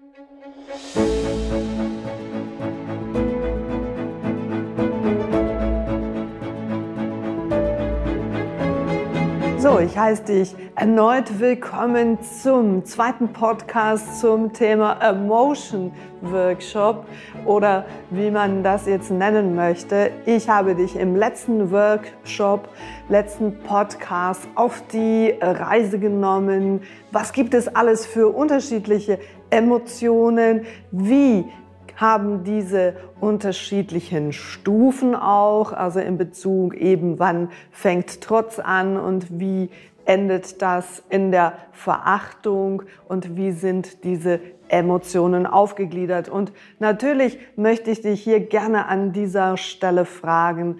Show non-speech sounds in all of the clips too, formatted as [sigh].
thank you Ich heiße dich erneut willkommen zum zweiten Podcast zum Thema Emotion Workshop oder wie man das jetzt nennen möchte. Ich habe dich im letzten Workshop, letzten Podcast auf die Reise genommen. Was gibt es alles für unterschiedliche Emotionen? Wie haben diese unterschiedlichen Stufen auch, also in Bezug eben, wann fängt Trotz an und wie endet das in der Verachtung und wie sind diese Emotionen aufgegliedert. Und natürlich möchte ich dich hier gerne an dieser Stelle fragen,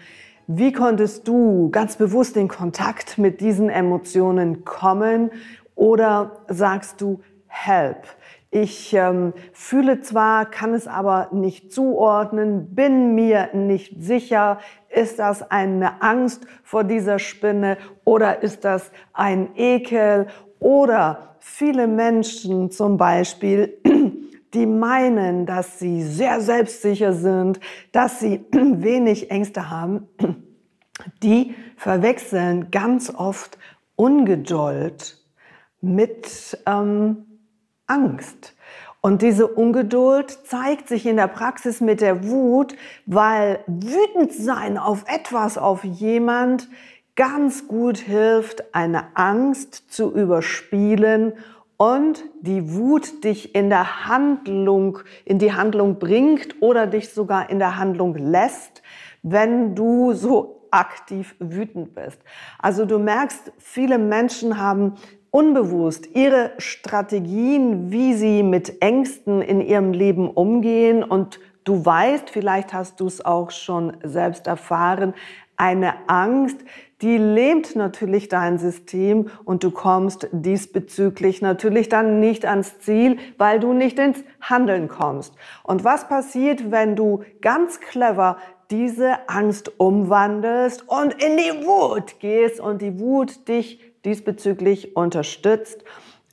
wie konntest du ganz bewusst in Kontakt mit diesen Emotionen kommen oder sagst du Help? Ich ähm, fühle zwar, kann es aber nicht zuordnen, bin mir nicht sicher, ist das eine Angst vor dieser Spinne oder ist das ein Ekel? Oder viele Menschen zum Beispiel, [clears throat] die meinen, dass sie sehr selbstsicher sind, dass sie [clears throat] wenig Ängste haben, [clears throat] die verwechseln ganz oft Ungeduld mit ähm, Angst. Und diese Ungeduld zeigt sich in der Praxis mit der Wut, weil wütend sein auf etwas, auf jemand ganz gut hilft, eine Angst zu überspielen und die Wut dich in der Handlung, in die Handlung bringt oder dich sogar in der Handlung lässt, wenn du so aktiv wütend bist. Also du merkst, viele Menschen haben unbewusst ihre Strategien, wie sie mit Ängsten in ihrem Leben umgehen. Und du weißt, vielleicht hast du es auch schon selbst erfahren, eine Angst, die lähmt natürlich dein System und du kommst diesbezüglich natürlich dann nicht ans Ziel, weil du nicht ins Handeln kommst. Und was passiert, wenn du ganz clever diese Angst umwandelst und in die Wut gehst und die Wut dich diesbezüglich unterstützt.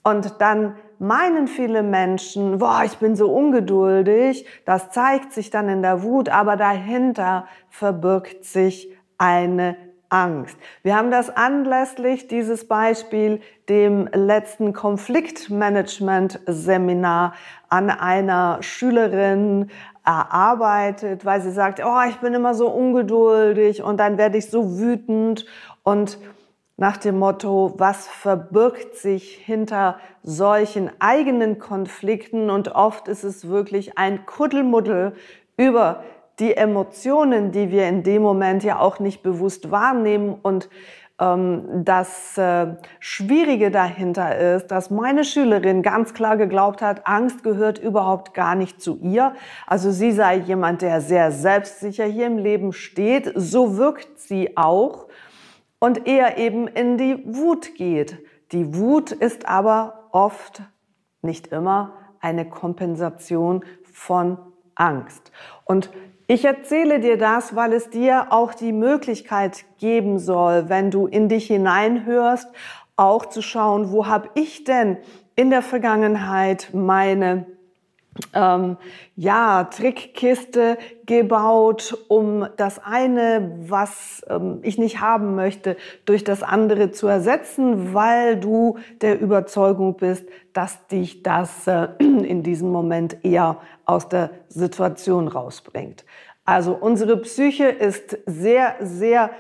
Und dann meinen viele Menschen, boah, ich bin so ungeduldig, das zeigt sich dann in der Wut, aber dahinter verbirgt sich eine Angst. Wir haben das anlässlich dieses Beispiel dem letzten Konfliktmanagement-Seminar an einer Schülerin erarbeitet, weil sie sagt, oh, ich bin immer so ungeduldig und dann werde ich so wütend und nach dem Motto, was verbirgt sich hinter solchen eigenen Konflikten und oft ist es wirklich ein Kuddelmuddel über die Emotionen, die wir in dem Moment ja auch nicht bewusst wahrnehmen und ähm, das äh, Schwierige dahinter ist, dass meine Schülerin ganz klar geglaubt hat, Angst gehört überhaupt gar nicht zu ihr. Also sie sei jemand, der sehr selbstsicher hier im Leben steht. So wirkt sie auch und eher eben in die Wut geht. Die Wut ist aber oft, nicht immer, eine Kompensation von Angst. Und ich erzähle dir das, weil es dir auch die Möglichkeit geben soll, wenn du in dich hineinhörst, auch zu schauen, wo habe ich denn in der Vergangenheit meine ähm, ja, Trickkiste gebaut, um das eine, was ähm, ich nicht haben möchte, durch das andere zu ersetzen, weil du der Überzeugung bist, dass dich das äh, [clears throat] in diesem Moment eher aus der Situation rausbringt. Also unsere Psyche ist sehr, sehr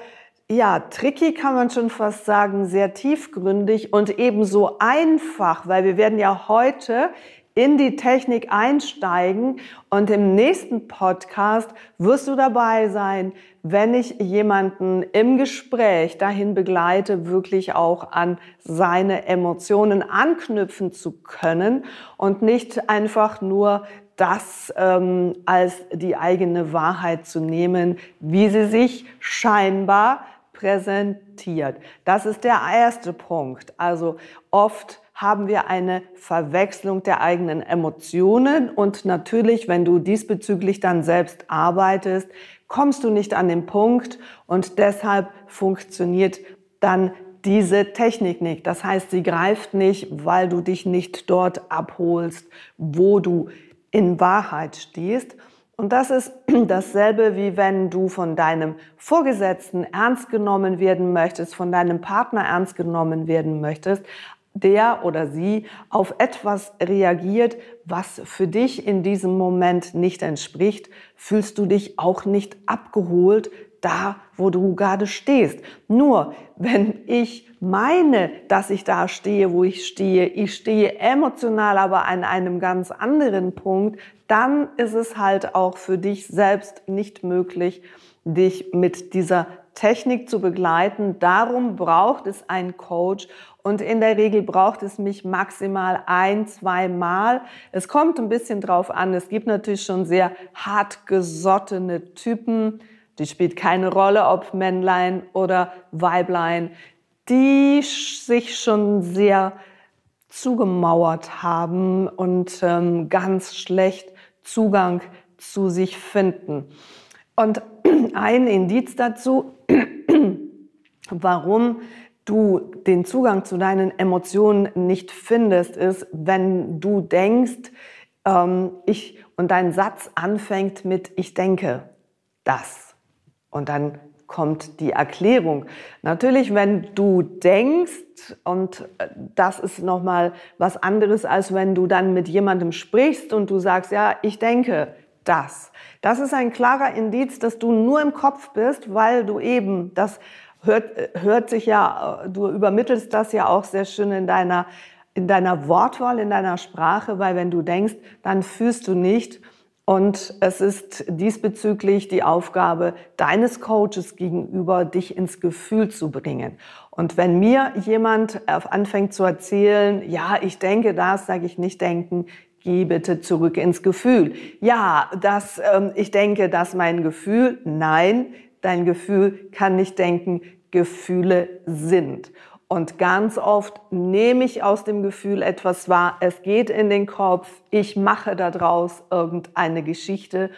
ja, tricky kann man schon fast sagen, sehr tiefgründig und ebenso einfach, weil wir werden ja heute in die Technik einsteigen. Und im nächsten Podcast wirst du dabei sein, wenn ich jemanden im Gespräch dahin begleite, wirklich auch an seine Emotionen anknüpfen zu können und nicht einfach nur das ähm, als die eigene Wahrheit zu nehmen, wie sie sich scheinbar präsentiert. Das ist der erste Punkt. Also oft haben wir eine Verwechslung der eigenen Emotionen und natürlich, wenn du diesbezüglich dann selbst arbeitest, kommst du nicht an den Punkt und deshalb funktioniert dann diese Technik nicht. Das heißt, sie greift nicht, weil du dich nicht dort abholst, wo du in Wahrheit stehst. Und das ist [clears throat] dasselbe, wie wenn du von deinem Vorgesetzten ernst genommen werden möchtest, von deinem Partner ernst genommen werden möchtest, der oder sie auf etwas reagiert, was für dich in diesem Moment nicht entspricht, fühlst du dich auch nicht abgeholt, da, wo du gerade stehst. Nur wenn ich meine, dass ich da stehe, wo ich stehe, ich stehe emotional aber an einem ganz anderen Punkt, dann ist es halt auch für dich selbst nicht möglich, dich mit dieser Technik zu begleiten. Darum braucht es einen Coach und in der Regel braucht es mich maximal ein, zwei Mal. Es kommt ein bisschen drauf an. Es gibt natürlich schon sehr hartgesottene Typen, die spielt keine Rolle, ob Männlein oder Weiblein, die sich schon sehr zugemauert haben und ähm, ganz schlecht Zugang zu sich finden. Und [clears throat] ein Indiz dazu, [clears throat] warum du den Zugang zu deinen Emotionen nicht findest, ist, wenn du denkst, ähm, ich und dein Satz anfängt mit ich denke das. Und dann kommt die Erklärung. Natürlich, wenn du denkst, und äh, das ist nochmal was anderes, als wenn du dann mit jemandem sprichst und du sagst, ja, ich denke das. Das ist ein klarer Indiz, dass du nur im Kopf bist, weil du eben, das hört, äh, hört sich ja, äh, du übermittelst das ja auch sehr schön in deiner, in deiner Wortwahl, in deiner Sprache, weil wenn du denkst, dann fühlst du nicht. Und es ist diesbezüglich die Aufgabe deines Coaches gegenüber, dich ins Gefühl zu bringen. Und wenn mir jemand anfängt zu erzählen, ja, ich denke das, sage ich nicht denken, geh bitte zurück ins Gefühl. Ja, das, ähm, ich denke, das mein Gefühl. Nein, dein Gefühl kann nicht denken, Gefühle sind. Und ganz oft nehme ich aus dem Gefühl etwas wahr, es geht in den Kopf, ich mache daraus irgendeine Geschichte.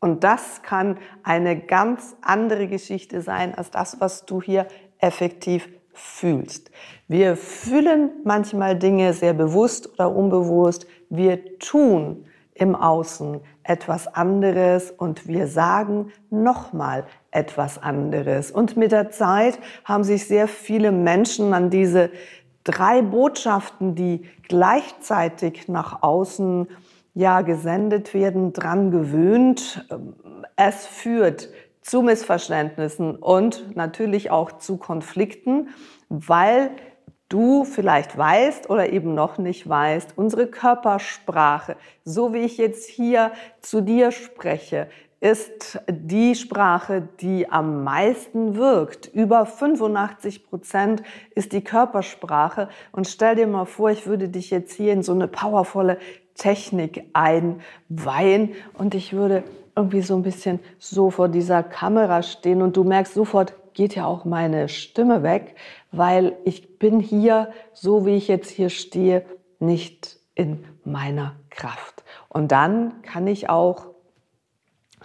Und das kann eine ganz andere Geschichte sein als das, was du hier effektiv fühlst. Wir fühlen manchmal Dinge sehr bewusst oder unbewusst. Wir tun im Außen etwas anderes und wir sagen nochmal etwas anderes. Und mit der Zeit haben sich sehr viele Menschen an diese drei Botschaften, die gleichzeitig nach außen ja gesendet werden, dran gewöhnt. Es führt zu Missverständnissen und natürlich auch zu Konflikten, weil du vielleicht weißt oder eben noch nicht weißt, unsere Körpersprache, so wie ich jetzt hier zu dir spreche, ist die Sprache, die am meisten wirkt. Über 85 Prozent ist die Körpersprache. Und stell dir mal vor, ich würde dich jetzt hier in so eine powervolle Technik einweihen und ich würde irgendwie so ein bisschen so vor dieser Kamera stehen und du merkst sofort, geht ja auch meine Stimme weg, weil ich bin hier, so wie ich jetzt hier stehe, nicht in meiner Kraft. Und dann kann ich auch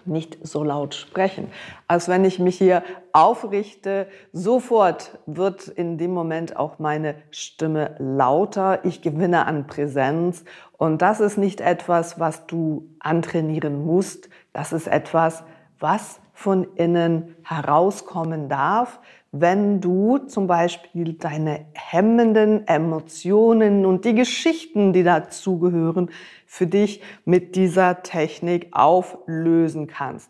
nicht so laut sprechen. Als wenn ich mich hier aufrichte, sofort wird in dem Moment auch meine Stimme lauter. Ich gewinne an Präsenz. Und das ist nicht etwas, was du antrainieren musst. Das ist etwas, was von innen herauskommen darf, wenn du zum Beispiel deine hemmenden Emotionen und die Geschichten, die dazugehören, für dich mit dieser Technik auflösen kannst.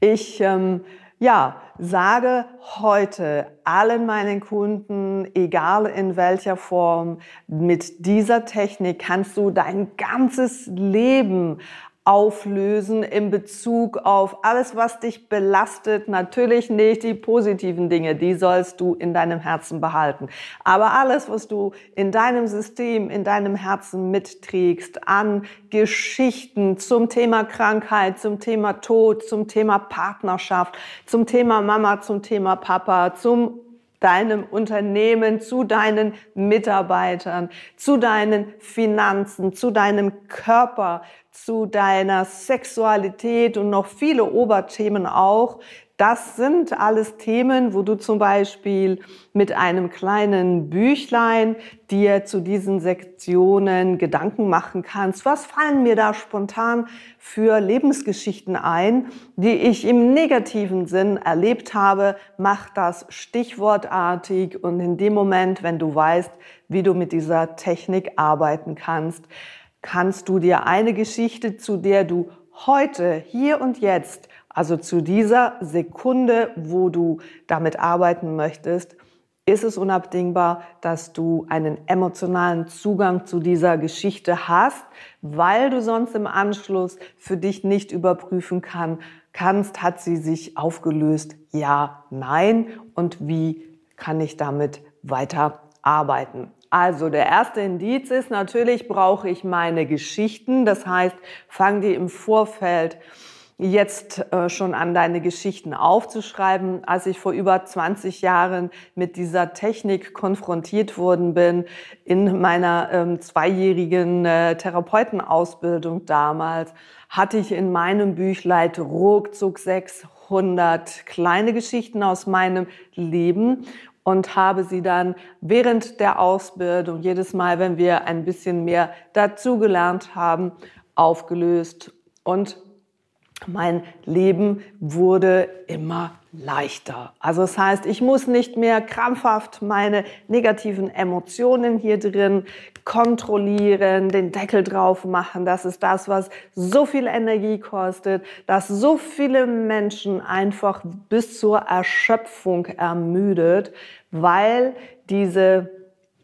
Ich ähm, ja, sage heute allen meinen Kunden, egal in welcher Form, mit dieser Technik kannst du dein ganzes Leben auflösen in Bezug auf alles, was dich belastet. Natürlich nicht die positiven Dinge, die sollst du in deinem Herzen behalten. Aber alles, was du in deinem System, in deinem Herzen mitträgst an Geschichten zum Thema Krankheit, zum Thema Tod, zum Thema Partnerschaft, zum Thema Mama, zum Thema Papa, zum deinem Unternehmen, zu deinen Mitarbeitern, zu deinen Finanzen, zu deinem Körper, zu deiner Sexualität und noch viele Oberthemen auch, Das sind alles Themen, wo du zum Beispiel mit einem kleinen Büchlein dir zu diesen Sektionen Gedanken machen kannst. Was fallen mir da spontan für Lebensgeschichten ein, die ich im negativen Sinn erlebt habe? Mach das stichwortartig und in dem Moment, wenn du weißt, wie du mit dieser Technik arbeiten kannst, kannst du dir eine Geschichte, zu der du heute, hier und jetzt also zu dieser Sekunde, wo du damit arbeiten möchtest, ist es unabdingbar, dass du einen emotionalen Zugang zu dieser Geschichte hast, weil du sonst im Anschluss für dich nicht überprüfen kann, kannst, hat sie sich aufgelöst, ja, nein und wie kann ich damit weiter arbeiten. Also der erste Indiz ist natürlich, brauche ich meine Geschichten. Das heißt, fang die im Vorfeld jetzt äh, schon an, deine Geschichten aufzuschreiben. Als ich vor über 20 Jahren mit dieser Technik konfrontiert worden bin, in meiner ähm, zweijährigen äh, Therapeutenausbildung damals, hatte ich in meinem Büchlein ruckzuck 600 kleine Geschichten aus meinem Leben und habe sie dann während der Ausbildung, jedes Mal, wenn wir ein bisschen mehr dazugelernt haben, aufgelöst und mein Leben wurde immer leichter. Also das heißt, ich muss nicht mehr krampfhaft meine negativen Emotionen hier drin kontrollieren, den Deckel drauf machen. Das ist das, was so viel Energie kostet, dass so viele Menschen einfach bis zur Erschöpfung ermüdet, weil diese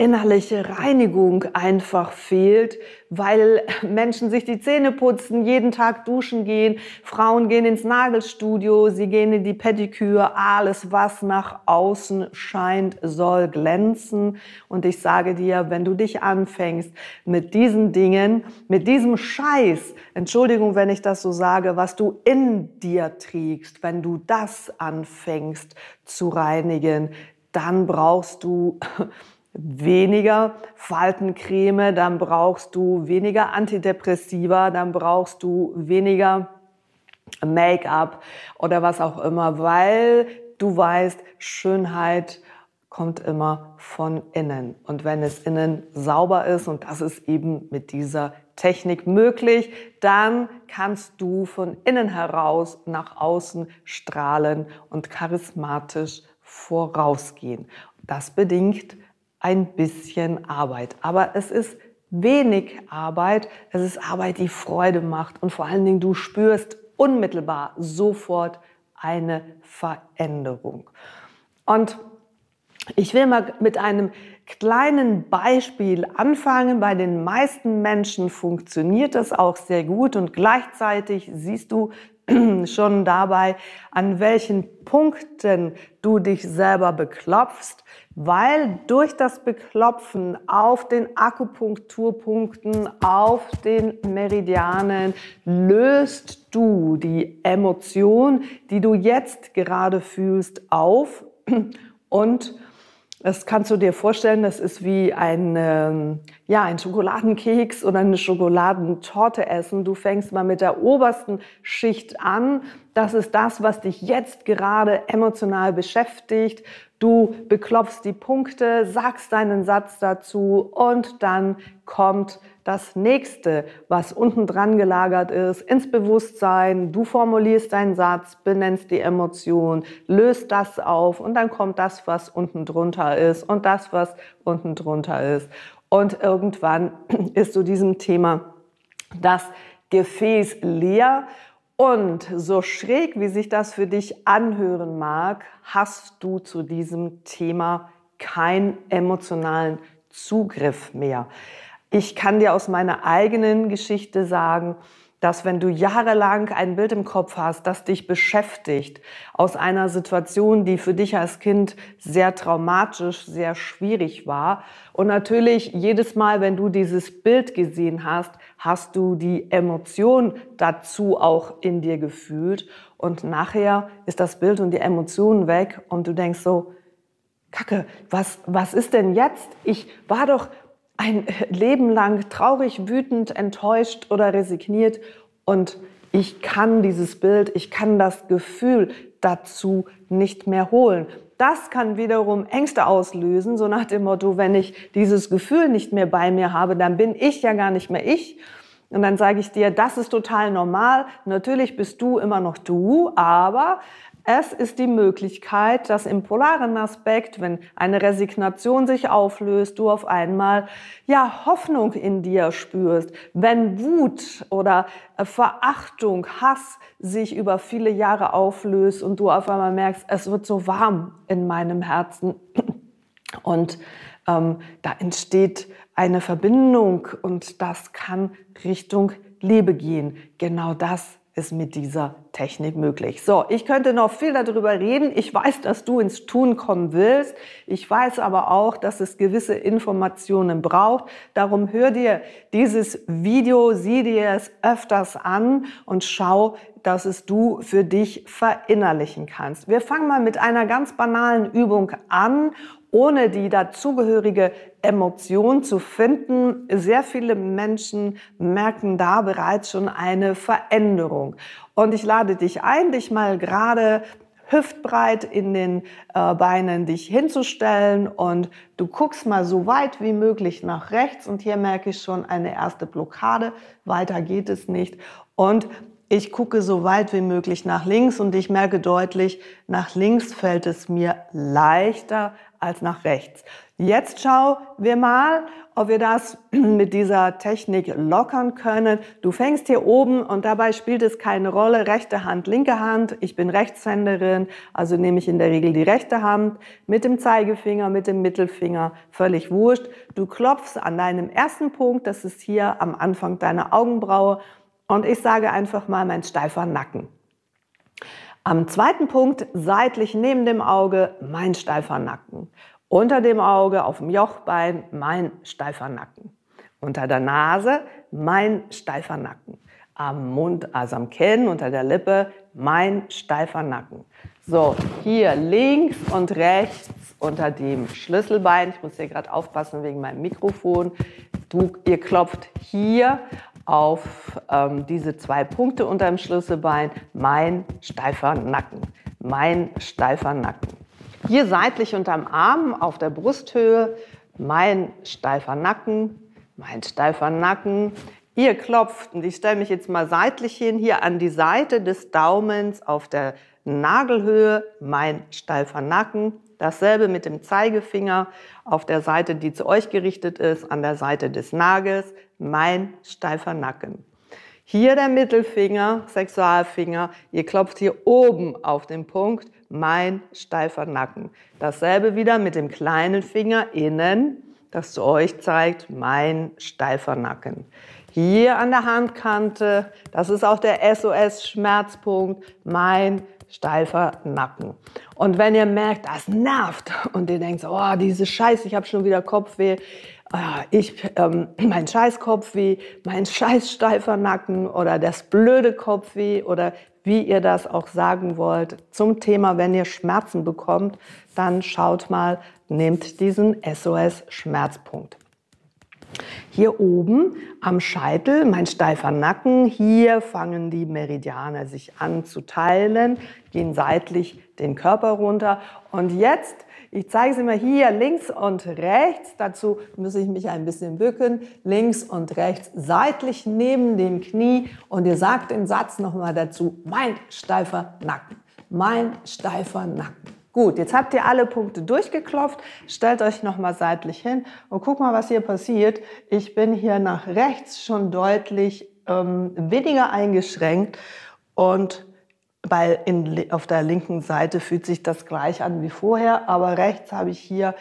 innerliche Reinigung einfach fehlt, weil Menschen sich die Zähne putzen, jeden Tag duschen gehen, Frauen gehen ins Nagelstudio, sie gehen in die Pediküre, alles was nach außen scheint, soll glänzen. Und ich sage dir, wenn du dich anfängst mit diesen Dingen, mit diesem Scheiß, Entschuldigung, wenn ich das so sage, was du in dir trägst, wenn du das anfängst zu reinigen, dann brauchst du weniger Faltencreme, dann brauchst du weniger Antidepressiva, dann brauchst du weniger Make-up oder was auch immer, weil du weißt, Schönheit kommt immer von innen. Und wenn es innen sauber ist, und das ist eben mit dieser Technik möglich, dann kannst du von innen heraus nach außen strahlen und charismatisch vorausgehen. Das bedingt ein bisschen Arbeit. Aber es ist wenig Arbeit. Es ist Arbeit, die Freude macht. Und vor allen Dingen, du spürst unmittelbar sofort eine Veränderung. Und ich will mal mit einem kleinen Beispiel anfangen. Bei den meisten Menschen funktioniert das auch sehr gut und gleichzeitig siehst du [clears throat] schon dabei, an welchen Punkten du dich selber beklopfst, weil durch das Beklopfen auf den Akupunkturpunkten, auf den Meridianen löst du die Emotion, die du jetzt gerade fühlst, auf [clears throat] und das kannst du dir vorstellen, das ist wie ein, ähm, ja, ein Schokoladenkeks oder eine Schokoladentorte essen. Du fängst mal mit der obersten Schicht an. Das ist das, was dich jetzt gerade emotional beschäftigt. Du beklopfst die Punkte, sagst deinen Satz dazu und dann kommt das nächste, was unten dran gelagert ist, ins Bewusstsein. Du formulierst deinen Satz, benennst die Emotion, löst das auf und dann kommt das, was unten drunter ist und das, was unten drunter ist. Und irgendwann [clears throat] ist zu diesem Thema das Gefäß leer und so schräg, wie sich das für dich anhören mag, hast du zu diesem Thema keinen emotionalen Zugriff mehr. Ich kann dir aus meiner eigenen Geschichte sagen, dass wenn du jahrelang ein Bild im Kopf hast, das dich beschäftigt, aus einer Situation, die für dich als Kind sehr traumatisch, sehr schwierig war. Und natürlich jedes Mal, wenn du dieses Bild gesehen hast, hast du die Emotion dazu auch in dir gefühlt. Und nachher ist das Bild und die Emotion weg und du denkst so, Kacke, was, was ist denn jetzt? Ich war doch ein Leben lang traurig, wütend, enttäuscht oder resigniert und ich kann dieses Bild, ich kann das Gefühl dazu nicht mehr holen. Das kann wiederum Ängste auslösen, so nach dem Motto, wenn ich dieses Gefühl nicht mehr bei mir habe, dann bin ich ja gar nicht mehr ich. Und dann sage ich dir, das ist total normal. Natürlich bist du immer noch du, aber es ist die Möglichkeit, dass im polaren Aspekt, wenn eine Resignation sich auflöst, du auf einmal ja Hoffnung in dir spürst. Wenn Wut oder äh, Verachtung, Hass sich über viele Jahre auflöst und du auf einmal merkst, es wird so warm in meinem Herzen und ähm, da entsteht eine Verbindung und das kann Richtung Liebe gehen. Genau das ist mit dieser Technik möglich. So, ich könnte noch viel darüber reden. Ich weiß, dass du ins Tun kommen willst. Ich weiß aber auch, dass es gewisse Informationen braucht. Darum hör dir dieses Video, sieh dir es öfters an und schau, dass es du für dich verinnerlichen kannst. Wir fangen mal mit einer ganz banalen Übung an ohne die dazugehörige Emotion zu finden. Sehr viele Menschen merken da bereits schon eine Veränderung. Und ich lade dich ein, dich mal gerade hüftbreit in den äh, Beinen dich hinzustellen und du guckst mal so weit wie möglich nach rechts und hier merke ich schon eine erste Blockade. Weiter geht es nicht. Und ich gucke so weit wie möglich nach links und ich merke deutlich, nach links fällt es mir leichter als nach rechts. Jetzt schauen wir mal, ob wir das [clears throat] mit dieser Technik lockern können. Du fängst hier oben und dabei spielt es keine Rolle, rechte Hand, linke Hand. Ich bin Rechtshänderin, also nehme ich in der Regel die rechte Hand mit dem Zeigefinger, mit dem Mittelfinger, völlig wurscht. Du klopfst an deinem ersten Punkt, das ist hier am Anfang deiner Augenbraue und ich sage einfach mal mein steifer Nacken. Am zweiten Punkt, seitlich neben dem Auge, mein steifer Nacken. Unter dem Auge, auf dem Jochbein, mein steifer Nacken. Unter der Nase, mein steifer Nacken. Am Mund, also am Kinn, unter der Lippe, mein steifer Nacken. So, hier links und rechts unter dem Schlüsselbein. Ich muss hier gerade aufpassen wegen meinem Mikrofon. Du, ihr klopft hier auf ähm, diese zwei Punkte unter dem Schlüsselbein, mein steifer Nacken, mein steifer Nacken. Hier seitlich unterm Arm auf der Brusthöhe, mein steifer Nacken, mein steifer Nacken. Ihr klopft und ich stelle mich jetzt mal seitlich hin, hier an die Seite des Daumens auf der Nagelhöhe, mein steifer Nacken. Dasselbe mit dem Zeigefinger auf der Seite, die zu euch gerichtet ist, an der Seite des Nagels, mein steifer Nacken. Hier der Mittelfinger, Sexualfinger, ihr klopft hier oben auf den Punkt, mein steifer Nacken. Dasselbe wieder mit dem kleinen Finger innen, das zu euch zeigt, mein steifer Nacken. Hier an der Handkante, das ist auch der SOS-Schmerzpunkt, mein steifer Nacken. Und wenn ihr merkt, das nervt und ihr denkt, oh, diese Scheiße, ich habe schon wieder Kopfweh, ah, ich, ähm, mein scheiß Kopfweh, mein scheiß steifer Nacken oder das blöde Kopfweh oder wie ihr das auch sagen wollt zum Thema, wenn ihr Schmerzen bekommt, dann schaut mal, nehmt diesen SOS-Schmerzpunkt. Hier oben am Scheitel, mein steifer Nacken, hier fangen die Meridiane sich an zu teilen, gehen seitlich den Körper runter. Und jetzt, ich zeige es immer hier links und rechts, dazu muss ich mich ein bisschen bücken, links und rechts seitlich neben dem Knie. Und ihr sagt den Satz nochmal dazu, mein steifer Nacken, mein steifer Nacken. Gut, jetzt habt ihr alle Punkte durchgeklopft. Stellt euch nochmal seitlich hin und guck mal, was hier passiert. Ich bin hier nach rechts schon deutlich ähm, weniger eingeschränkt und weil in, auf der linken Seite fühlt sich das gleich an wie vorher, aber rechts habe ich hier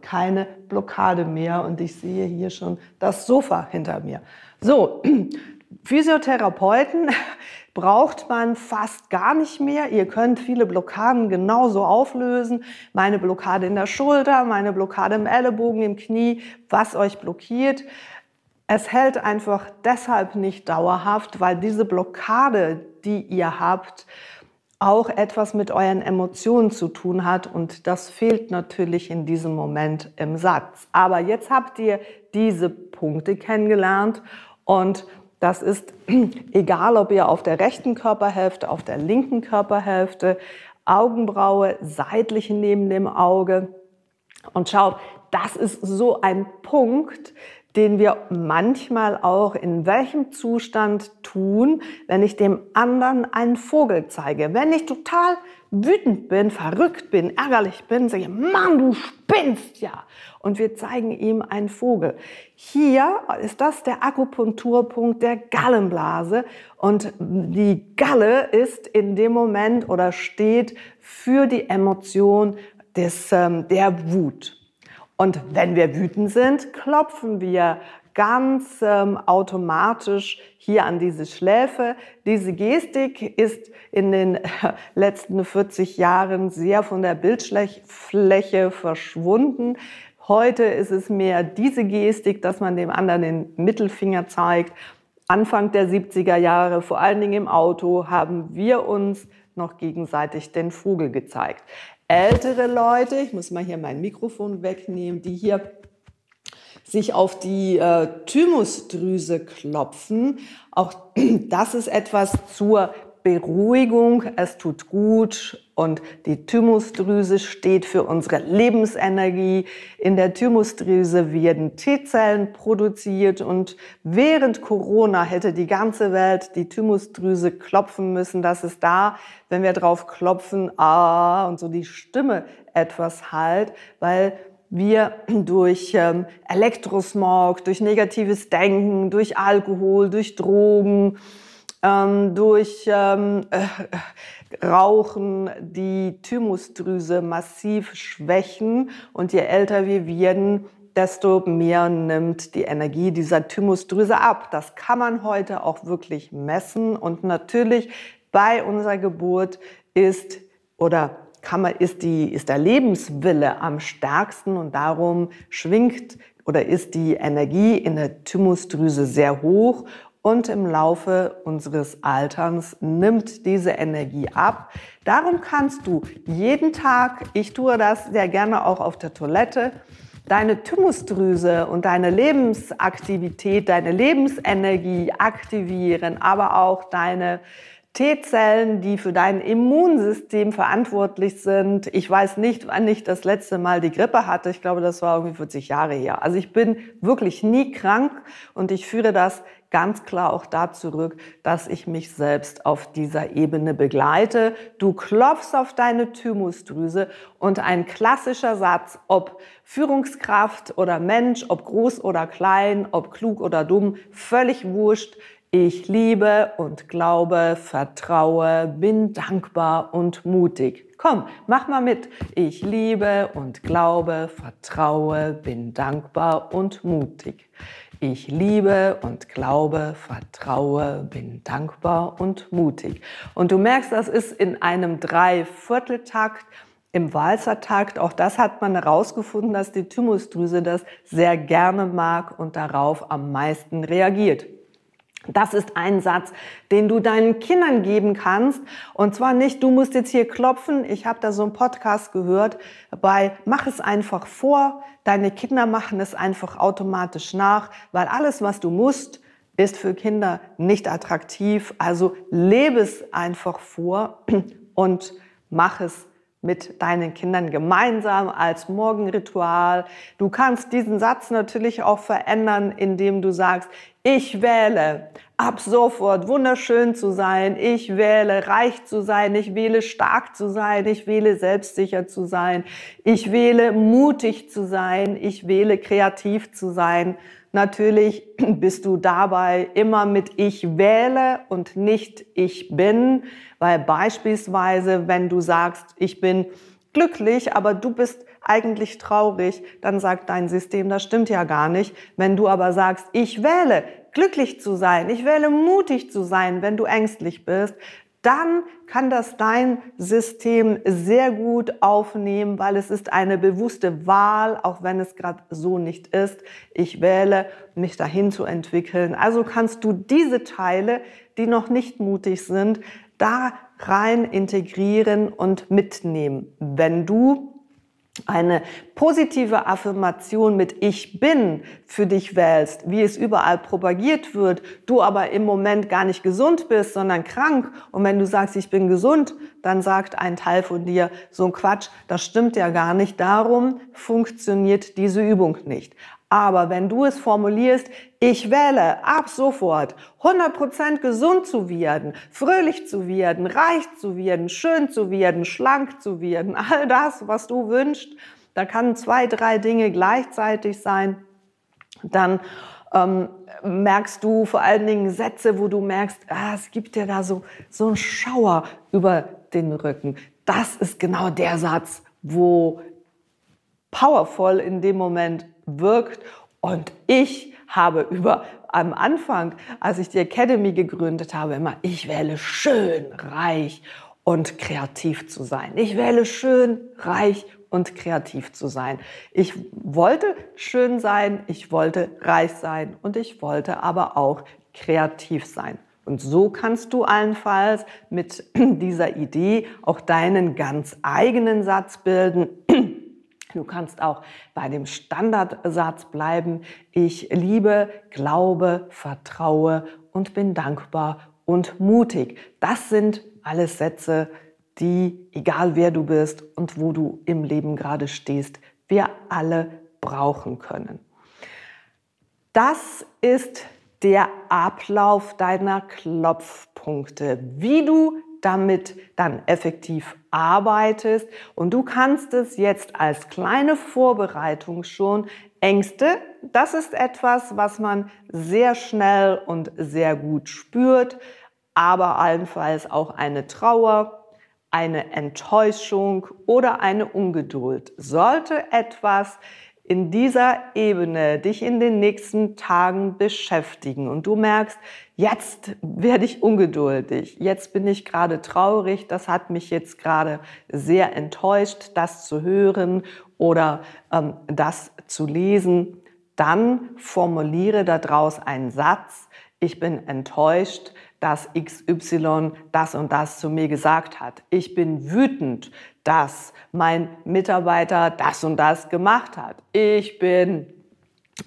keine Blockade mehr und ich sehe hier schon das Sofa hinter mir. So, [clears throat] Physiotherapeuten braucht man fast gar nicht mehr. Ihr könnt viele Blockaden genauso auflösen. Meine Blockade in der Schulter, meine Blockade im Ellenbogen, im Knie, was euch blockiert. Es hält einfach deshalb nicht dauerhaft, weil diese Blockade, die ihr habt, auch etwas mit euren Emotionen zu tun hat und das fehlt natürlich in diesem Moment im Satz. Aber jetzt habt ihr diese Punkte kennengelernt und das ist [clears throat] egal, ob ihr auf der rechten Körperhälfte, auf der linken Körperhälfte, Augenbraue seitlich neben dem Auge. Und schaut, das ist so ein Punkt, den wir manchmal auch in welchem Zustand tun, wenn ich dem anderen einen Vogel zeige. Wenn ich total wütend bin, verrückt bin, ärgerlich bin, sage ich, Mann, du spinnst ja. Und wir zeigen ihm einen Vogel. Hier ist das der Akupunkturpunkt der Gallenblase. Und die Galle ist in dem Moment oder steht für die Emotion des, ähm, der Wut. Und wenn wir wütend sind, klopfen wir ganz ähm, automatisch hier an diese Schläfe. Diese Gestik ist in den äh, letzten 40 Jahren sehr von der Bildfläche verschwunden. Heute ist es mehr diese Gestik, dass man dem anderen den Mittelfinger zeigt. Anfang der 70er Jahre, vor allen Dingen im Auto, haben wir uns noch gegenseitig den Vogel gezeigt ältere Leute, ich muss mal hier mein Mikrofon wegnehmen, die hier sich auf die äh, Thymusdrüse klopfen. Auch [clears throat] das ist etwas zur Beruhigung, es tut gut und die Thymusdrüse steht für unsere Lebensenergie. In der Thymusdrüse werden T-Zellen produziert und während Corona hätte die ganze Welt die Thymusdrüse klopfen müssen. Das ist da, wenn wir drauf klopfen, ah, und so die Stimme etwas halt, weil wir [clears throat] durch ähm, Elektrosmog, durch negatives Denken, durch Alkohol, durch Drogen, ähm, durch ähm, äh, Rauchen die Thymusdrüse massiv schwächen und je älter wir werden, desto mehr nimmt die Energie dieser Thymusdrüse ab. Das kann man heute auch wirklich messen und natürlich bei unserer Geburt ist oder kann man, ist, die, ist der Lebenswille am stärksten und darum schwingt oder ist die Energie in der Thymusdrüse sehr hoch und im Laufe unseres Alterns nimmt diese Energie ab. Darum kannst du jeden Tag, ich tue das sehr gerne auch auf der Toilette, deine Thymusdrüse und deine Lebensaktivität, deine Lebensenergie aktivieren, aber auch deine T-Zellen, die für dein Immunsystem verantwortlich sind. Ich weiß nicht, wann ich das letzte Mal die Grippe hatte. Ich glaube, das war irgendwie 40 Jahre her. Also ich bin wirklich nie krank und ich führe das ganz klar auch da zurück, dass ich mich selbst auf dieser Ebene begleite. Du klopfst auf deine Thymusdrüse und ein klassischer Satz, ob Führungskraft oder Mensch, ob groß oder klein, ob klug oder dumm, völlig wurscht. Ich liebe und glaube, vertraue, bin dankbar und mutig. Komm, mach mal mit. Ich liebe und glaube, vertraue, bin dankbar und mutig. Ich liebe und glaube, vertraue, bin dankbar und mutig. Und du merkst, das ist in einem Dreivierteltakt im Walzertakt. Auch das hat man herausgefunden, dass die Thymusdrüse das sehr gerne mag und darauf am meisten reagiert. Das ist ein Satz, den du deinen Kindern geben kannst. Und zwar nicht, du musst jetzt hier klopfen. Ich habe da so einen Podcast gehört bei Mach es einfach vor. Deine Kinder machen es einfach automatisch nach, weil alles, was du musst, ist für Kinder nicht attraktiv. Also lebe es einfach vor und mach es mit deinen Kindern gemeinsam als Morgenritual. Du kannst diesen Satz natürlich auch verändern, indem du sagst, ich wähle ab sofort wunderschön zu sein, ich wähle reich zu sein, ich wähle stark zu sein, ich wähle selbstsicher zu sein, ich wähle mutig zu sein, ich wähle kreativ zu sein. Natürlich [clears throat] bist du dabei immer mit ich wähle und nicht ich bin, weil beispielsweise, wenn du sagst, ich bin glücklich, aber du bist eigentlich traurig, dann sagt dein System, das stimmt ja gar nicht. Wenn du aber sagst, ich wähle glücklich zu sein, ich wähle mutig zu sein, wenn du ängstlich bist, dann kann das dein System sehr gut aufnehmen, weil es ist eine bewusste Wahl, auch wenn es gerade so nicht ist. Ich wähle, mich dahin zu entwickeln. Also kannst du diese Teile, die noch nicht mutig sind, da rein integrieren und mitnehmen. Wenn du eine positive Affirmation mit Ich bin für dich wählst, wie es überall propagiert wird, du aber im Moment gar nicht gesund bist, sondern krank. Und wenn du sagst, ich bin gesund, dann sagt ein Teil von dir, so ein Quatsch, das stimmt ja gar nicht. Darum funktioniert diese Übung nicht. Aber wenn du es formulierst, ich wähle ab sofort 100% gesund zu werden, fröhlich zu werden, reich zu werden, schön zu werden, schlank zu werden, [laughs] all das, was du wünschst, da kann zwei, drei Dinge gleichzeitig sein, dann ähm, merkst du vor allen Dingen Sätze, wo du merkst, ah, es gibt dir da so, so einen Schauer über den Rücken. Das ist genau der Satz, wo powerful in dem Moment wirkt. Und ich habe über am Anfang, als ich die Academy gegründet habe, immer, ich wähle schön, reich und kreativ zu sein. Ich wähle schön, reich und kreativ zu sein. Ich wollte schön sein, ich wollte reich sein und ich wollte aber auch kreativ sein. Und so kannst du allenfalls mit [clears throat] dieser Idee auch deinen ganz eigenen Satz bilden. Du kannst auch bei dem Standardsatz bleiben. Ich liebe, glaube, vertraue und bin dankbar und mutig. Das sind alles Sätze, die, egal wer du bist und wo du im Leben gerade stehst, wir alle brauchen können. Das ist der Ablauf deiner Klopfpunkte, wie du damit dann effektiv arbeitest. Und du kannst es jetzt als kleine Vorbereitung schon Ängste, das ist etwas, was man sehr schnell und sehr gut spürt, aber allenfalls auch eine Trauer, eine Enttäuschung oder eine Ungeduld. Sollte etwas in dieser Ebene dich in den nächsten Tagen beschäftigen. Und du merkst, jetzt werde ich ungeduldig, jetzt bin ich gerade traurig, das hat mich jetzt gerade sehr enttäuscht, das zu hören oder ähm, das zu lesen, dann formuliere daraus einen Satz, ich bin enttäuscht, dass XY das und das zu mir gesagt hat. Ich bin wütend, dass mein Mitarbeiter das und das gemacht hat. Ich bin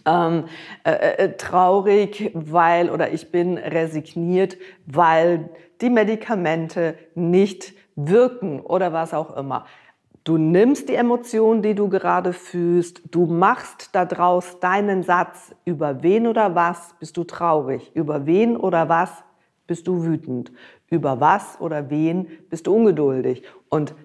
ähm, äh, äh, traurig, weil oder ich bin resigniert, weil die Medikamente nicht wirken oder was auch immer. Du nimmst die Emotion, die du gerade fühlst, du machst daraus deinen Satz, über wen oder was bist du traurig, über wen oder was bist du wütend, über was oder wen bist du ungeduldig. Und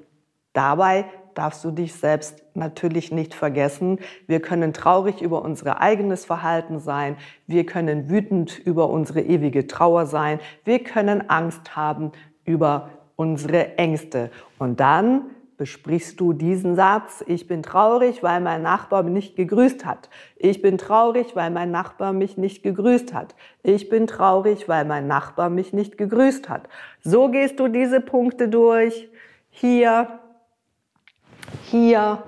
dabei darfst du dich selbst natürlich nicht vergessen. Wir können traurig über unser eigenes Verhalten sein. Wir können wütend über unsere ewige Trauer sein. Wir können Angst haben über unsere Ängste. Und dann besprichst du diesen Satz, ich bin traurig, weil mein Nachbar mich nicht gegrüßt hat. Ich bin traurig, weil mein Nachbar mich nicht gegrüßt hat. Ich bin traurig, weil mein Nachbar mich nicht gegrüßt hat. So gehst du diese Punkte durch. Hier, hier,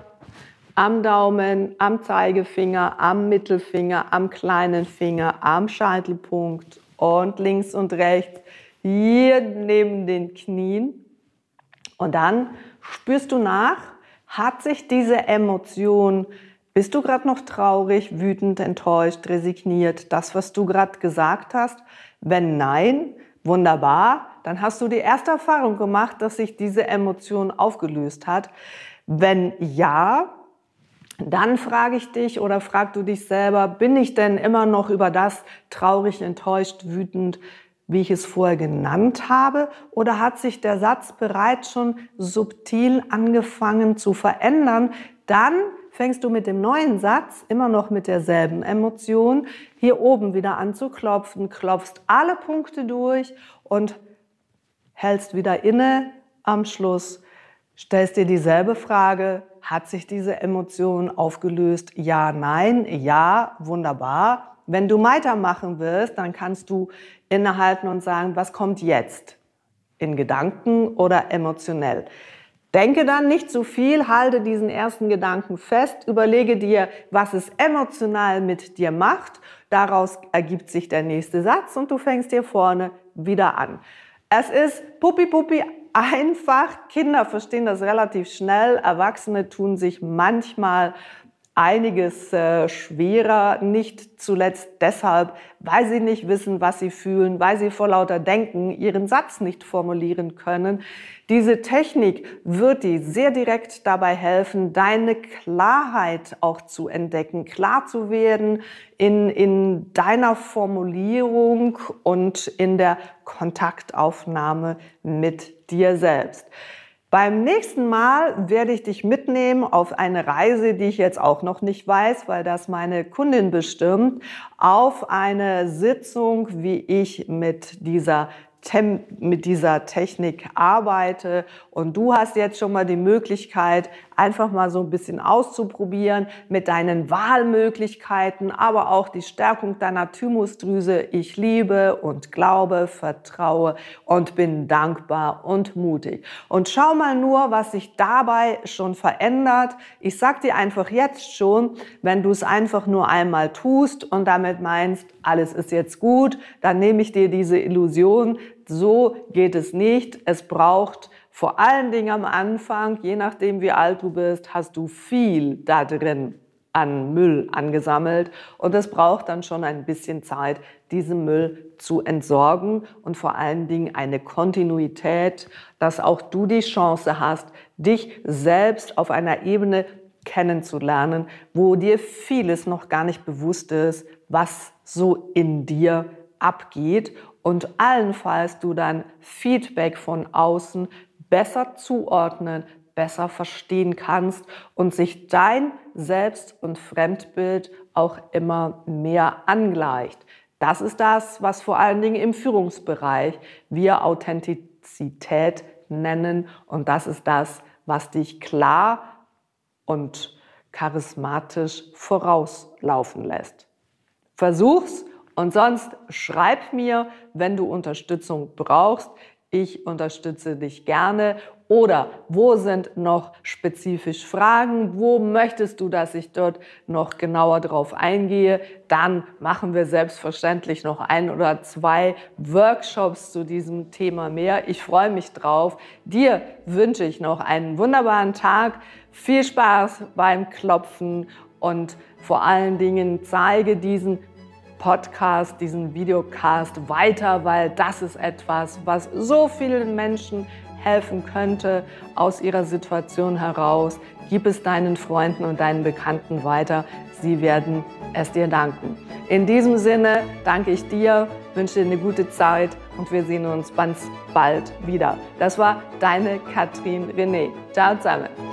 am Daumen, am Zeigefinger, am Mittelfinger, am kleinen Finger, am Scheitelpunkt und links und rechts, hier neben den Knien. Und dann Spürst du nach? Hat sich diese Emotion, bist du gerade noch traurig, wütend, enttäuscht, resigniert, das, was du gerade gesagt hast? Wenn nein, wunderbar, dann hast du die erste Erfahrung gemacht, dass sich diese Emotion aufgelöst hat. Wenn ja, dann frage ich dich oder frag du dich selber, bin ich denn immer noch über das traurig, enttäuscht, wütend, wie ich es vorher genannt habe, oder hat sich der Satz bereits schon subtil angefangen zu verändern, dann fängst du mit dem neuen Satz, immer noch mit derselben Emotion, hier oben wieder an zu klopfen, klopfst alle Punkte durch und hältst wieder inne am Schluss, stellst dir dieselbe Frage, hat sich diese Emotion aufgelöst? Ja, nein, ja, wunderbar. Wenn du weitermachen willst, dann kannst du innehalten und sagen, was kommt jetzt? In Gedanken oder emotionell? Denke dann nicht zu viel, halte diesen ersten Gedanken fest, überlege dir, was es emotional mit dir macht. Daraus ergibt sich der nächste Satz und du fängst hier vorne wieder an. Es ist Puppi Puppi einfach. Kinder verstehen das relativ schnell. Erwachsene tun sich manchmal einiges äh, schwerer, nicht zuletzt deshalb, weil sie nicht wissen, was sie fühlen, weil sie vor lauter Denken ihren Satz nicht formulieren können. Diese Technik wird dir sehr direkt dabei helfen, deine Klarheit auch zu entdecken, klar zu werden in, in deiner Formulierung und in der Kontaktaufnahme mit dir selbst. Beim nächsten Mal werde ich dich mitnehmen auf eine Reise, die ich jetzt auch noch nicht weiß, weil das meine Kundin bestimmt, auf eine Sitzung, wie ich mit dieser mit dieser Technik arbeite. Und du hast jetzt schon mal die Möglichkeit, einfach mal so ein bisschen auszuprobieren mit deinen Wahlmöglichkeiten, aber auch die Stärkung deiner Thymusdrüse. Ich liebe und glaube, vertraue und bin dankbar und mutig. Und schau mal nur, was sich dabei schon verändert. Ich sag dir einfach jetzt schon, wenn du es einfach nur einmal tust und damit meinst, alles ist jetzt gut, dann nehme ich dir diese Illusion, so geht es nicht. Es braucht vor allen Dingen am Anfang, je nachdem wie alt du bist, hast du viel da drin an Müll angesammelt. Und es braucht dann schon ein bisschen Zeit, diesen Müll zu entsorgen und vor allen Dingen eine Kontinuität, dass auch du die Chance hast, dich selbst auf einer Ebene kennenzulernen, wo dir vieles noch gar nicht bewusst ist, was so in dir abgeht. Und allenfalls du dann Feedback von außen besser zuordnen, besser verstehen kannst und sich dein Selbst- und Fremdbild auch immer mehr angleicht. Das ist das, was vor allen Dingen im Führungsbereich wir Authentizität nennen und das ist das, was dich klar und charismatisch vorauslaufen lässt. Versuch's und sonst schreib mir, wenn du Unterstützung brauchst. Ich unterstütze dich gerne. Oder wo sind noch spezifisch Fragen? Wo möchtest du, dass ich dort noch genauer drauf eingehe? Dann machen wir selbstverständlich noch ein oder zwei Workshops zu diesem Thema mehr. Ich freue mich drauf. Dir wünsche ich noch einen wunderbaren Tag. Viel Spaß beim Klopfen und vor allen Dingen zeige diesen Podcast, diesen Videocast weiter, weil das ist etwas, was so vielen Menschen helfen könnte aus ihrer Situation heraus. Gib es deinen Freunden und deinen Bekannten weiter. Sie werden es dir danken. In diesem Sinne danke ich dir, wünsche dir eine gute Zeit und wir sehen uns ganz bald wieder. Das war deine Katrin René. Ciao zusammen.